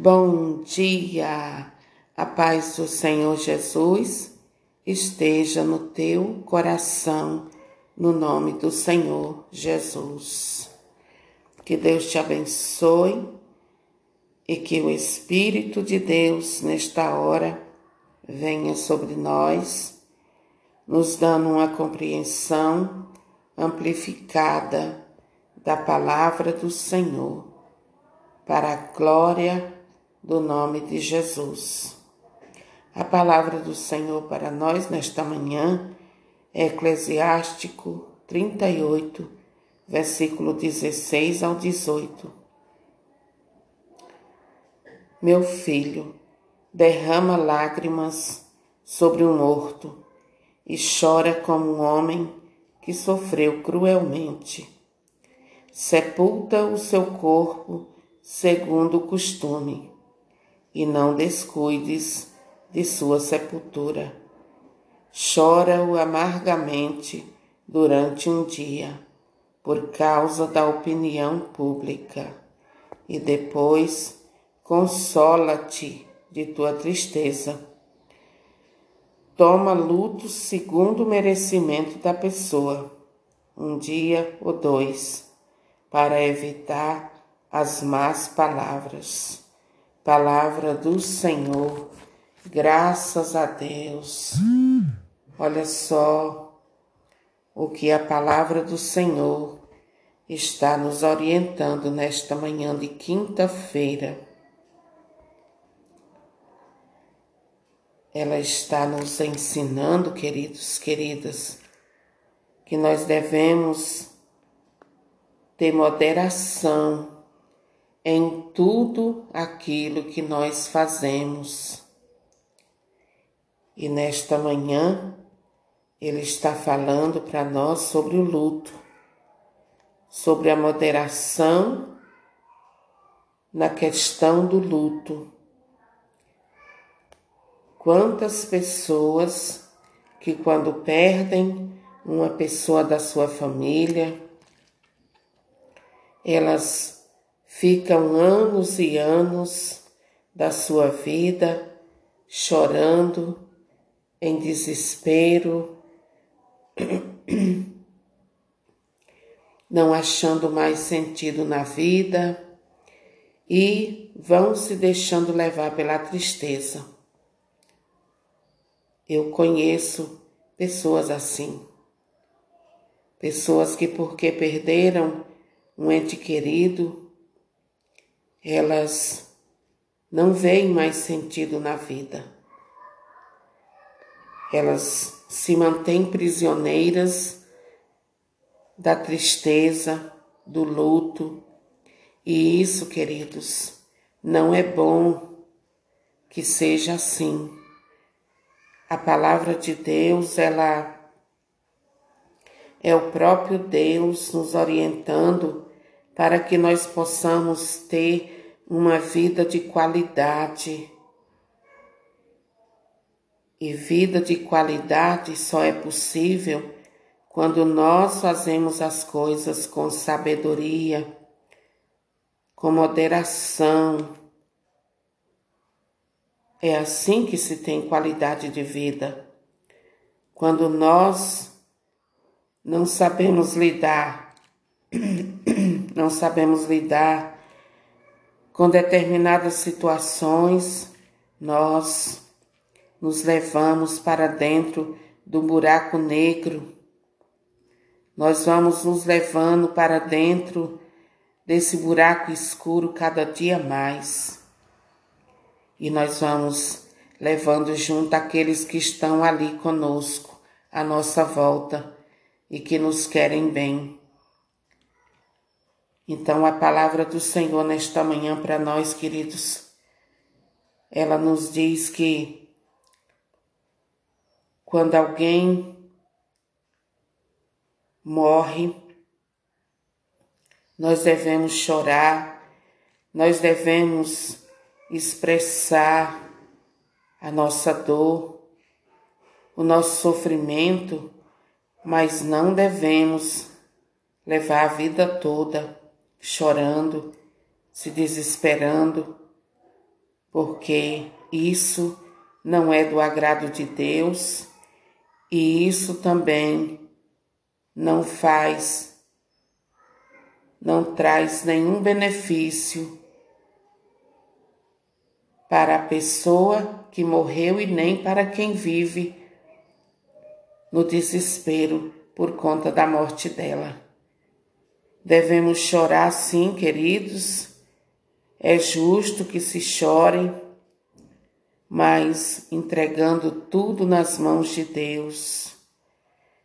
Bom dia, a paz do Senhor Jesus esteja no teu coração, no nome do Senhor Jesus. Que Deus te abençoe e que o Espírito de Deus, nesta hora, venha sobre nós, nos dando uma compreensão amplificada da palavra do Senhor, para a glória do nome de Jesus. A palavra do Senhor para nós nesta manhã é Eclesiástico 38, versículo 16 ao 18. Meu filho, derrama lágrimas sobre um morto e chora como um homem que sofreu cruelmente. Sepulta o seu corpo segundo o costume e não descuides de sua sepultura. Chora-o amargamente durante um dia, por causa da opinião pública, e depois consola-te de tua tristeza. Toma luto segundo o merecimento da pessoa, um dia ou dois, para evitar as más palavras Palavra do Senhor, graças a Deus. Olha só o que a palavra do Senhor está nos orientando nesta manhã de quinta-feira. Ela está nos ensinando, queridos, queridas, que nós devemos ter moderação em tudo aquilo que nós fazemos. E nesta manhã, ele está falando para nós sobre o luto, sobre a moderação na questão do luto. Quantas pessoas que, quando perdem uma pessoa da sua família, elas ficam anos e anos da sua vida chorando em desespero, não achando mais sentido na vida e vão se deixando levar pela tristeza. Eu conheço pessoas assim, pessoas que, porque perderam um ente querido, elas não veem mais sentido na vida. Elas se mantêm prisioneiras da tristeza, do luto, e isso, queridos, não é bom que seja assim. A palavra de Deus, ela é o próprio Deus nos orientando para que nós possamos ter uma vida de qualidade. E vida de qualidade só é possível quando nós fazemos as coisas com sabedoria, com moderação. É assim que se tem qualidade de vida. Quando nós não sabemos lidar não sabemos lidar com determinadas situações, nós nos levamos para dentro do buraco negro. Nós vamos nos levando para dentro desse buraco escuro cada dia mais. E nós vamos levando junto aqueles que estão ali conosco, à nossa volta e que nos querem bem. Então, a palavra do Senhor nesta manhã para nós, queridos, ela nos diz que quando alguém morre, nós devemos chorar, nós devemos expressar a nossa dor, o nosso sofrimento, mas não devemos levar a vida toda chorando, se desesperando, porque isso não é do agrado de Deus e isso também não faz, não traz nenhum benefício para a pessoa que morreu e nem para quem vive no desespero por conta da morte dela. Devemos chorar sim, queridos. É justo que se chore, mas entregando tudo nas mãos de Deus,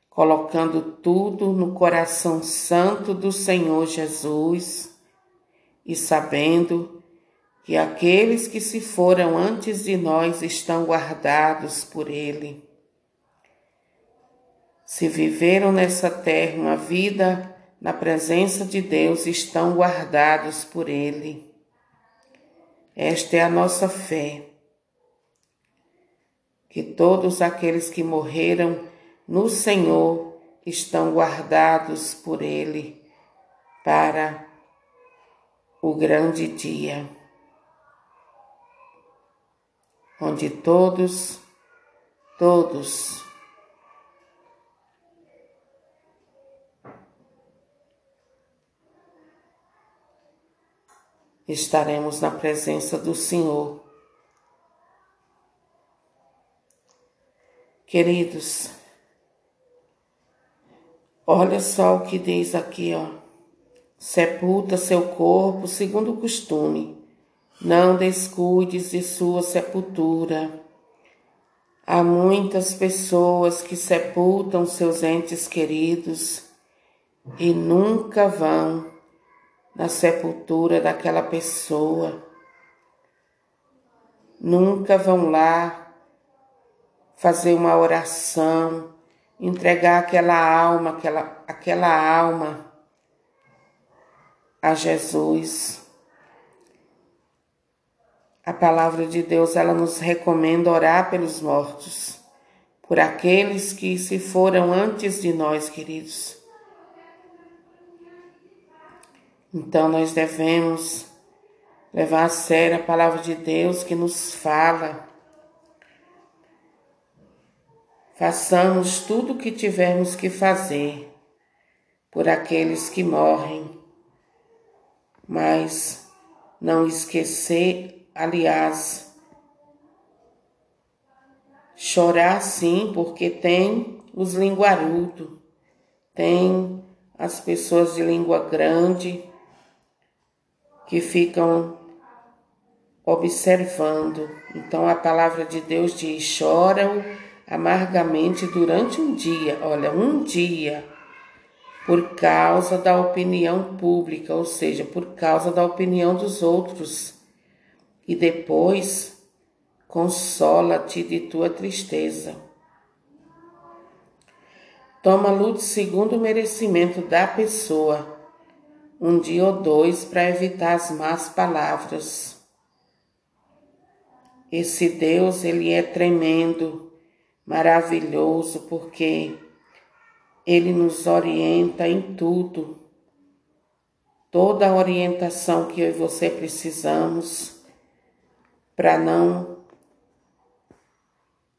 colocando tudo no coração santo do Senhor Jesus e sabendo que aqueles que se foram antes de nós estão guardados por Ele. Se viveram nessa terra uma vida na presença de Deus estão guardados por Ele. Esta é a nossa fé. Que todos aqueles que morreram no Senhor estão guardados por Ele para o grande dia, onde todos, todos estaremos na presença do Senhor. Queridos, olha só o que diz aqui, ó. Sepulta seu corpo segundo o costume, não descuides de sua sepultura. Há muitas pessoas que sepultam seus entes queridos e nunca vão na sepultura daquela pessoa. Nunca vão lá fazer uma oração, entregar aquela alma, aquela, aquela alma a Jesus. A palavra de Deus, ela nos recomenda orar pelos mortos, por aqueles que se foram antes de nós, queridos. Então nós devemos levar a sério a palavra de Deus que nos fala. Façamos tudo o que tivermos que fazer por aqueles que morrem, mas não esquecer, aliás, chorar sim, porque tem os linguarudos, tem as pessoas de língua grande, que ficam observando. Então a palavra de Deus diz: choram amargamente durante um dia, olha, um dia, por causa da opinião pública, ou seja, por causa da opinião dos outros. E depois consola-te de tua tristeza. Toma luz segundo o merecimento da pessoa um dia ou dois para evitar as más palavras. Esse Deus, ele é tremendo, maravilhoso, porque ele nos orienta em tudo. Toda a orientação que eu e você precisamos para não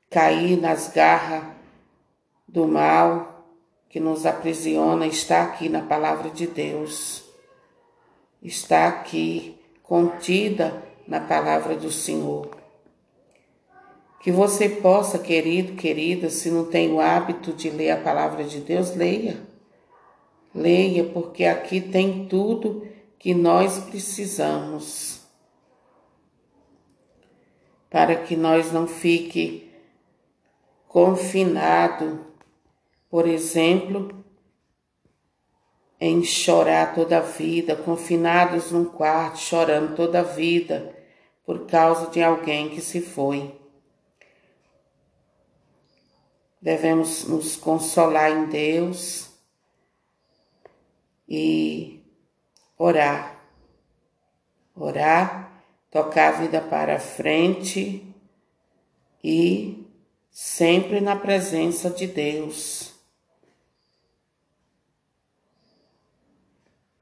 cair nas garras do mal que nos aprisiona está aqui na palavra de Deus está aqui contida na palavra do Senhor. Que você possa, querido, querida, se não tem o hábito de ler a palavra de Deus, leia. Leia, porque aqui tem tudo que nós precisamos. Para que nós não fique confinado, por exemplo, em chorar toda a vida, confinados num quarto, chorando toda a vida por causa de alguém que se foi. Devemos nos consolar em Deus e orar. Orar, tocar a vida para frente e sempre na presença de Deus.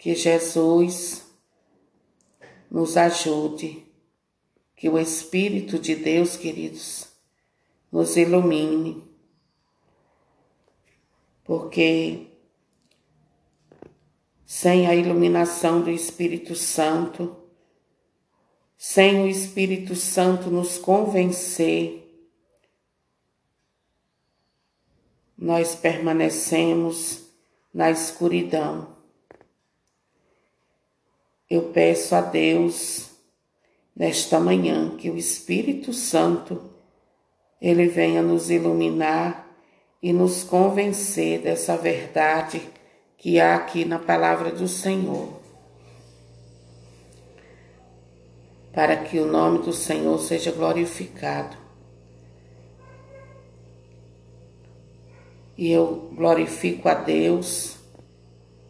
Que Jesus nos ajude, que o Espírito de Deus, queridos, nos ilumine, porque sem a iluminação do Espírito Santo, sem o Espírito Santo nos convencer, nós permanecemos na escuridão. Eu peço a Deus nesta manhã que o Espírito Santo ele venha nos iluminar e nos convencer dessa verdade que há aqui na palavra do Senhor. Para que o nome do Senhor seja glorificado. E eu glorifico a Deus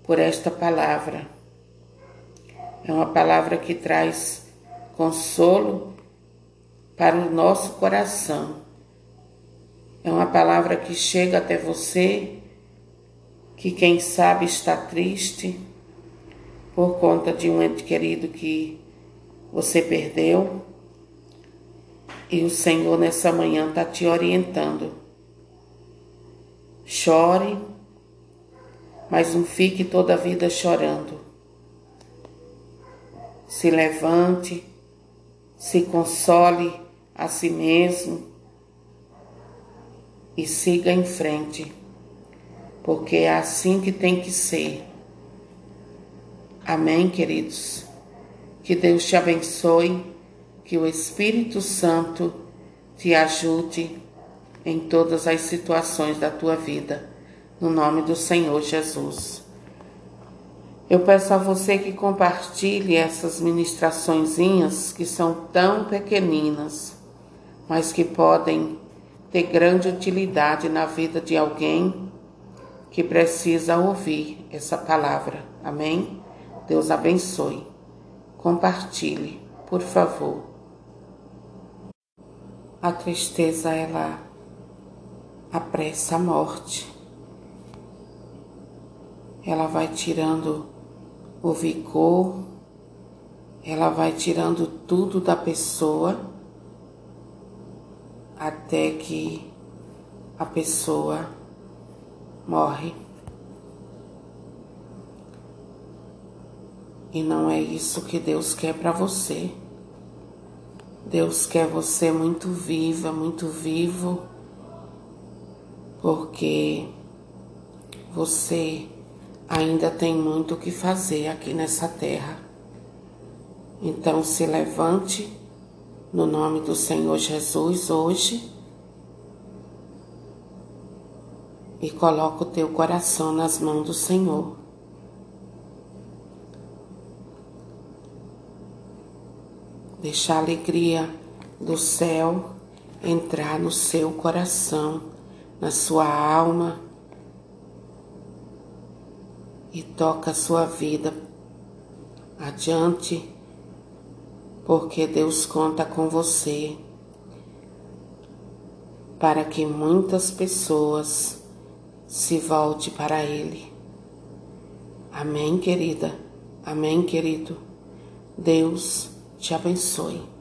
por esta palavra. É uma palavra que traz consolo para o nosso coração. É uma palavra que chega até você, que quem sabe está triste por conta de um ente querido que você perdeu. E o Senhor nessa manhã está te orientando. Chore, mas não fique toda a vida chorando. Se levante, se console a si mesmo e siga em frente, porque é assim que tem que ser. Amém, queridos? Que Deus te abençoe, que o Espírito Santo te ajude em todas as situações da tua vida, no nome do Senhor Jesus. Eu peço a você que compartilhe essas ministraçõezinhas que são tão pequeninas, mas que podem ter grande utilidade na vida de alguém que precisa ouvir essa palavra. Amém? Deus abençoe. Compartilhe, por favor. A tristeza, ela apressa a morte. Ela vai tirando o vigor, ela vai tirando tudo da pessoa até que a pessoa morre. E não é isso que Deus quer para você. Deus quer você muito viva, muito vivo, porque você ainda tem muito o que fazer aqui nessa terra. Então se levante no nome do Senhor Jesus hoje e coloca o teu coração nas mãos do Senhor. Deixa a alegria do céu entrar no seu coração, na sua alma e toca a sua vida adiante, porque Deus conta com você para que muitas pessoas se volte para Ele. Amém, querida. Amém, querido. Deus te abençoe.